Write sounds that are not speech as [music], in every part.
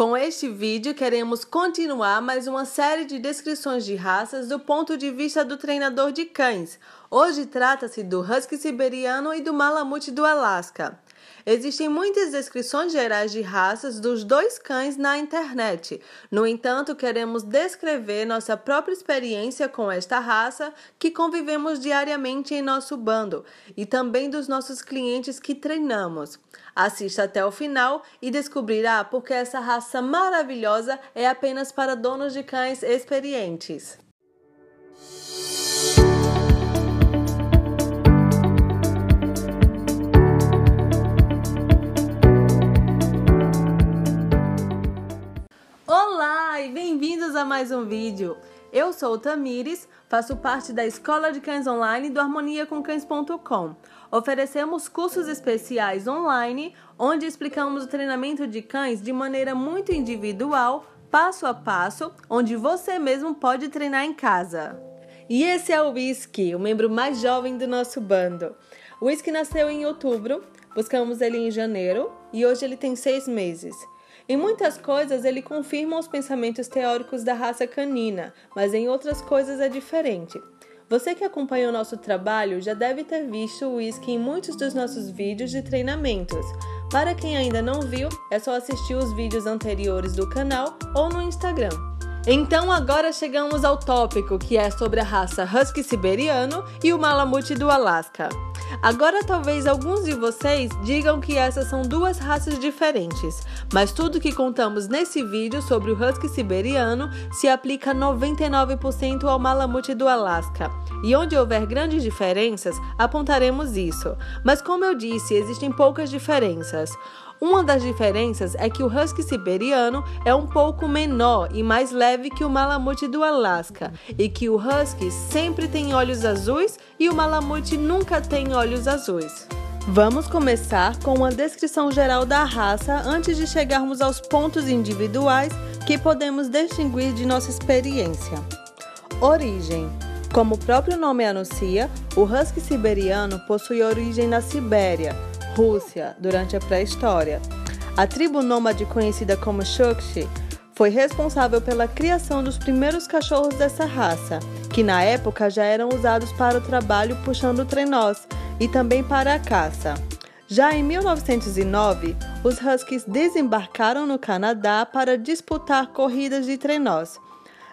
Com este vídeo, queremos continuar mais uma série de descrições de raças do ponto de vista do treinador de cães. Hoje trata-se do Husky Siberiano e do Malamute do Alasca. Existem muitas descrições gerais de raças dos dois cães na internet. No entanto, queremos descrever nossa própria experiência com esta raça que convivemos diariamente em nosso bando e também dos nossos clientes que treinamos. Assista até o final e descobrirá porque essa raça maravilhosa é apenas para donos de cães experientes. Mais um vídeo. Eu sou Tamires, faço parte da Escola de Cães Online do harmoniacomcães.com. Oferecemos cursos especiais online onde explicamos o treinamento de cães de maneira muito individual, passo a passo, onde você mesmo pode treinar em casa. E esse é o Whisky, o membro mais jovem do nosso bando. O Whisky nasceu em outubro, buscamos ele em janeiro e hoje ele tem seis meses. Em muitas coisas, ele confirma os pensamentos teóricos da raça canina, mas em outras coisas é diferente. Você que acompanha o nosso trabalho já deve ter visto o whisky em muitos dos nossos vídeos de treinamentos. Para quem ainda não viu, é só assistir os vídeos anteriores do canal ou no Instagram. Então agora chegamos ao tópico que é sobre a raça Husky Siberiano e o Malamute do Alasca. Agora talvez alguns de vocês digam que essas são duas raças diferentes, mas tudo que contamos nesse vídeo sobre o Husky Siberiano se aplica 99% ao Malamute do Alasca. E onde houver grandes diferenças, apontaremos isso. Mas como eu disse, existem poucas diferenças. Uma das diferenças é que o husky siberiano é um pouco menor e mais leve que o malamute do Alasca, e que o husky sempre tem olhos azuis e o malamute nunca tem olhos azuis. Vamos começar com uma descrição geral da raça antes de chegarmos aos pontos individuais que podemos distinguir de nossa experiência. Origem: Como o próprio nome anuncia, o husky siberiano possui origem na Sibéria Rússia durante a pré-história. A tribo nômade conhecida como Shukshi foi responsável pela criação dos primeiros cachorros dessa raça, que na época já eram usados para o trabalho puxando trenós e também para a caça. Já em 1909, os Huskies desembarcaram no Canadá para disputar corridas de trenós.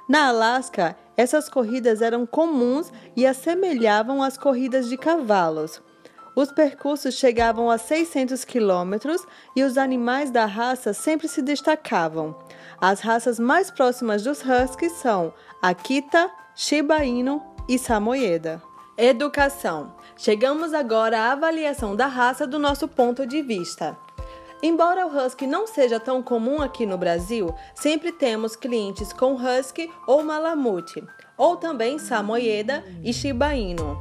Na Alasca, essas corridas eram comuns e assemelhavam às corridas de cavalos. Os percursos chegavam a 600 quilômetros e os animais da raça sempre se destacavam. As raças mais próximas dos Huskies são Akita, Shiba Inu e Samoyeda. Educação. Chegamos agora à avaliação da raça do nosso ponto de vista. Embora o Husky não seja tão comum aqui no Brasil, sempre temos clientes com Husky ou Malamute, ou também Samoyeda e Shiba Inu.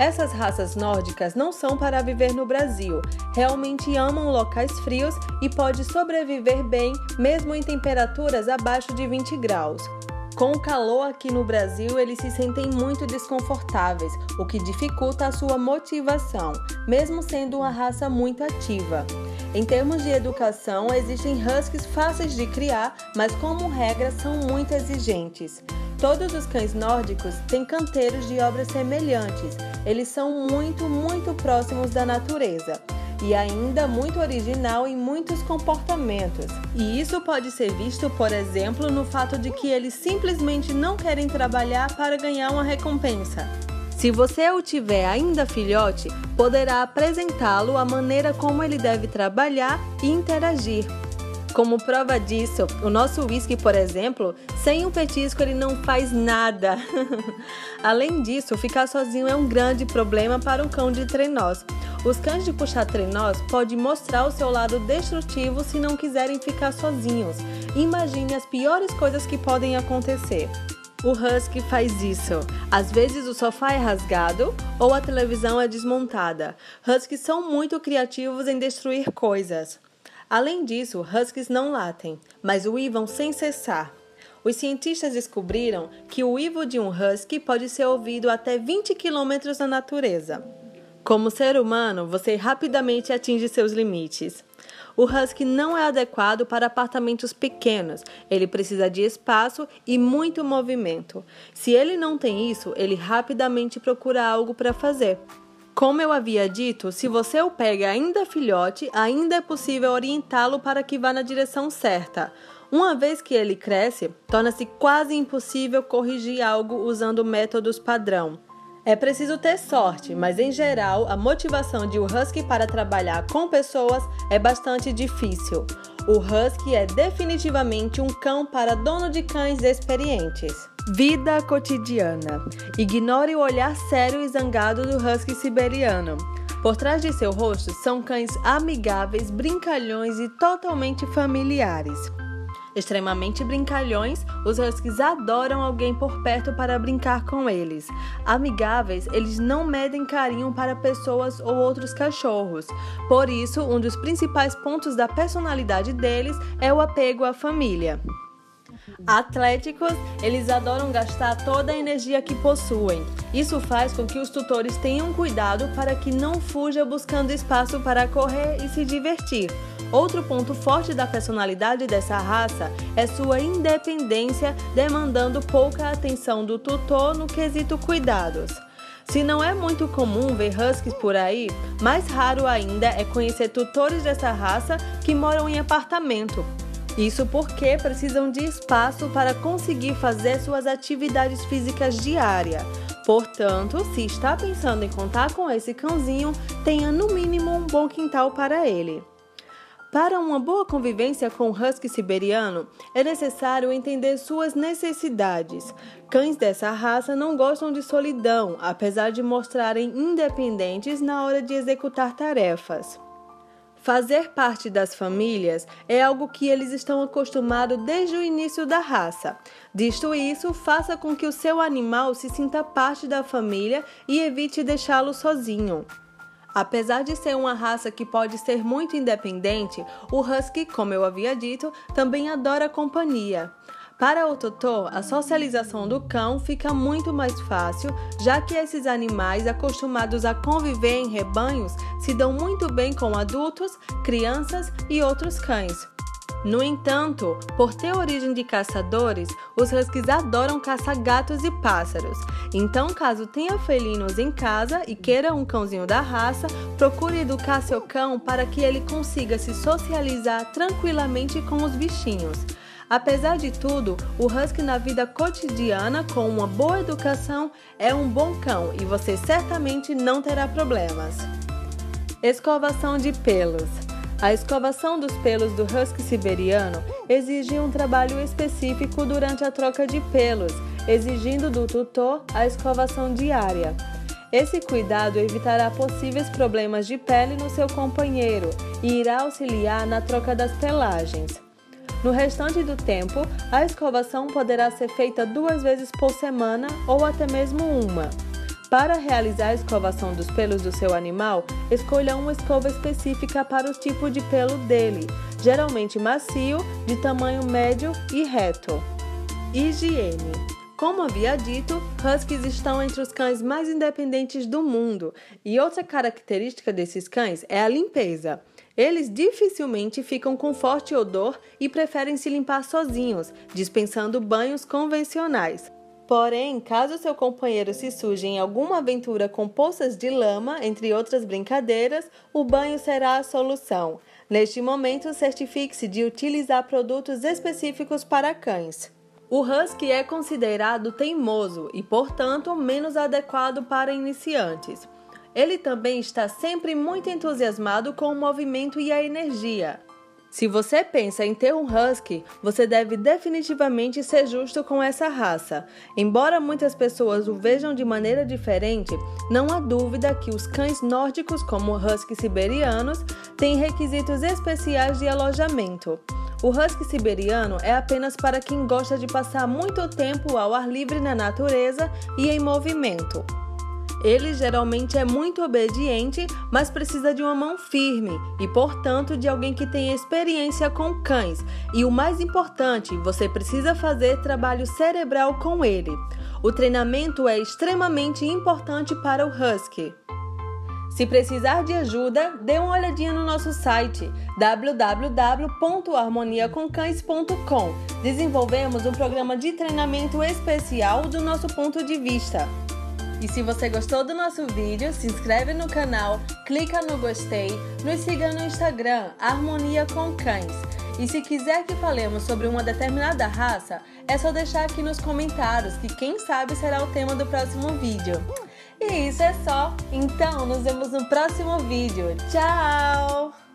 Essas raças nórdicas não são para viver no Brasil, realmente amam locais frios e pode sobreviver bem mesmo em temperaturas abaixo de 20 graus. Com o calor aqui no Brasil, eles se sentem muito desconfortáveis, o que dificulta a sua motivação, mesmo sendo uma raça muito ativa. Em termos de educação, existem huskies fáceis de criar, mas como regra são muito exigentes. Todos os cães nórdicos têm canteiros de obras semelhantes. Eles são muito, muito próximos da natureza e ainda muito original em muitos comportamentos. E isso pode ser visto, por exemplo, no fato de que eles simplesmente não querem trabalhar para ganhar uma recompensa. Se você o tiver ainda filhote, poderá apresentá-lo a maneira como ele deve trabalhar e interagir. Como prova disso, o nosso whisky, por exemplo, sem um petisco ele não faz nada. [laughs] Além disso, ficar sozinho é um grande problema para um cão de trenós. Os cães de puxar trenós podem mostrar o seu lado destrutivo se não quiserem ficar sozinhos. Imagine as piores coisas que podem acontecer. O Husky faz isso. Às vezes o sofá é rasgado ou a televisão é desmontada. Huskies são muito criativos em destruir coisas. Além disso, huskies não latem, mas uivam sem cessar. Os cientistas descobriram que o uivo de um husky pode ser ouvido até 20 km na natureza. Como ser humano, você rapidamente atinge seus limites. O Husky não é adequado para apartamentos pequenos. Ele precisa de espaço e muito movimento. Se ele não tem isso, ele rapidamente procura algo para fazer. Como eu havia dito, se você o pega ainda filhote, ainda é possível orientá-lo para que vá na direção certa. Uma vez que ele cresce, torna-se quase impossível corrigir algo usando métodos padrão. É preciso ter sorte, mas em geral a motivação de um husky para trabalhar com pessoas é bastante difícil. O husky é definitivamente um cão para dono de cães experientes. Vida cotidiana. Ignore o olhar sério e zangado do husky siberiano. Por trás de seu rosto são cães amigáveis, brincalhões e totalmente familiares. Extremamente brincalhões, os huskies adoram alguém por perto para brincar com eles. Amigáveis, eles não medem carinho para pessoas ou outros cachorros. Por isso, um dos principais pontos da personalidade deles é o apego à família. Atléticos, eles adoram gastar toda a energia que possuem. Isso faz com que os tutores tenham cuidado para que não fuja buscando espaço para correr e se divertir. Outro ponto forte da personalidade dessa raça é sua independência, demandando pouca atenção do tutor no quesito cuidados. Se não é muito comum ver huskies por aí, mais raro ainda é conhecer tutores dessa raça que moram em apartamento, isso porque precisam de espaço para conseguir fazer suas atividades físicas diárias. Portanto, se está pensando em contar com esse cãozinho, tenha no mínimo um bom quintal para ele. Para uma boa convivência com o husky siberiano, é necessário entender suas necessidades. Cães dessa raça não gostam de solidão, apesar de mostrarem independentes na hora de executar tarefas. Fazer parte das famílias é algo que eles estão acostumados desde o início da raça. Disto isso, faça com que o seu animal se sinta parte da família e evite deixá-lo sozinho. Apesar de ser uma raça que pode ser muito independente, o Husky, como eu havia dito, também adora companhia. Para o tutor, a socialização do cão fica muito mais fácil, já que esses animais acostumados a conviver em rebanhos se dão muito bem com adultos, crianças e outros cães. No entanto, por ter origem de caçadores, os huskies adoram caçar gatos e pássaros. Então, caso tenha felinos em casa e queira um cãozinho da raça, procure educar seu cão para que ele consiga se socializar tranquilamente com os bichinhos. Apesar de tudo, o husky na vida cotidiana, com uma boa educação, é um bom cão e você certamente não terá problemas. Escovação de pelos. A escovação dos pelos do husky siberiano exige um trabalho específico durante a troca de pelos, exigindo do tutor a escovação diária. Esse cuidado evitará possíveis problemas de pele no seu companheiro e irá auxiliar na troca das pelagens. No restante do tempo, a escovação poderá ser feita duas vezes por semana ou até mesmo uma. Para realizar a escovação dos pelos do seu animal, escolha uma escova específica para o tipo de pelo dele, geralmente macio, de tamanho médio e reto. Higiene. Como havia dito, Huskies estão entre os cães mais independentes do mundo, e outra característica desses cães é a limpeza. Eles dificilmente ficam com forte odor e preferem se limpar sozinhos, dispensando banhos convencionais. Porém, caso seu companheiro se suje em alguma aventura com poças de lama, entre outras brincadeiras, o banho será a solução. Neste momento, certifique-se de utilizar produtos específicos para cães. O husky é considerado teimoso e, portanto, menos adequado para iniciantes. Ele também está sempre muito entusiasmado com o movimento e a energia. Se você pensa em ter um husky, você deve definitivamente ser justo com essa raça. Embora muitas pessoas o vejam de maneira diferente, não há dúvida que os cães nórdicos, como huskies siberianos, têm requisitos especiais de alojamento. O husky siberiano é apenas para quem gosta de passar muito tempo ao ar livre na natureza e em movimento. Ele geralmente é muito obediente, mas precisa de uma mão firme e, portanto, de alguém que tenha experiência com cães. E o mais importante, você precisa fazer trabalho cerebral com ele. O treinamento é extremamente importante para o Husky. Se precisar de ajuda, dê uma olhadinha no nosso site www.harmoniacomcães.com. Desenvolvemos um programa de treinamento especial do nosso ponto de vista. E se você gostou do nosso vídeo, se inscreve no canal, clica no gostei, nos siga no Instagram Harmonia com Cães. E se quiser que falemos sobre uma determinada raça, é só deixar aqui nos comentários que quem sabe será o tema do próximo vídeo. E isso é só. Então, nos vemos no próximo vídeo. Tchau!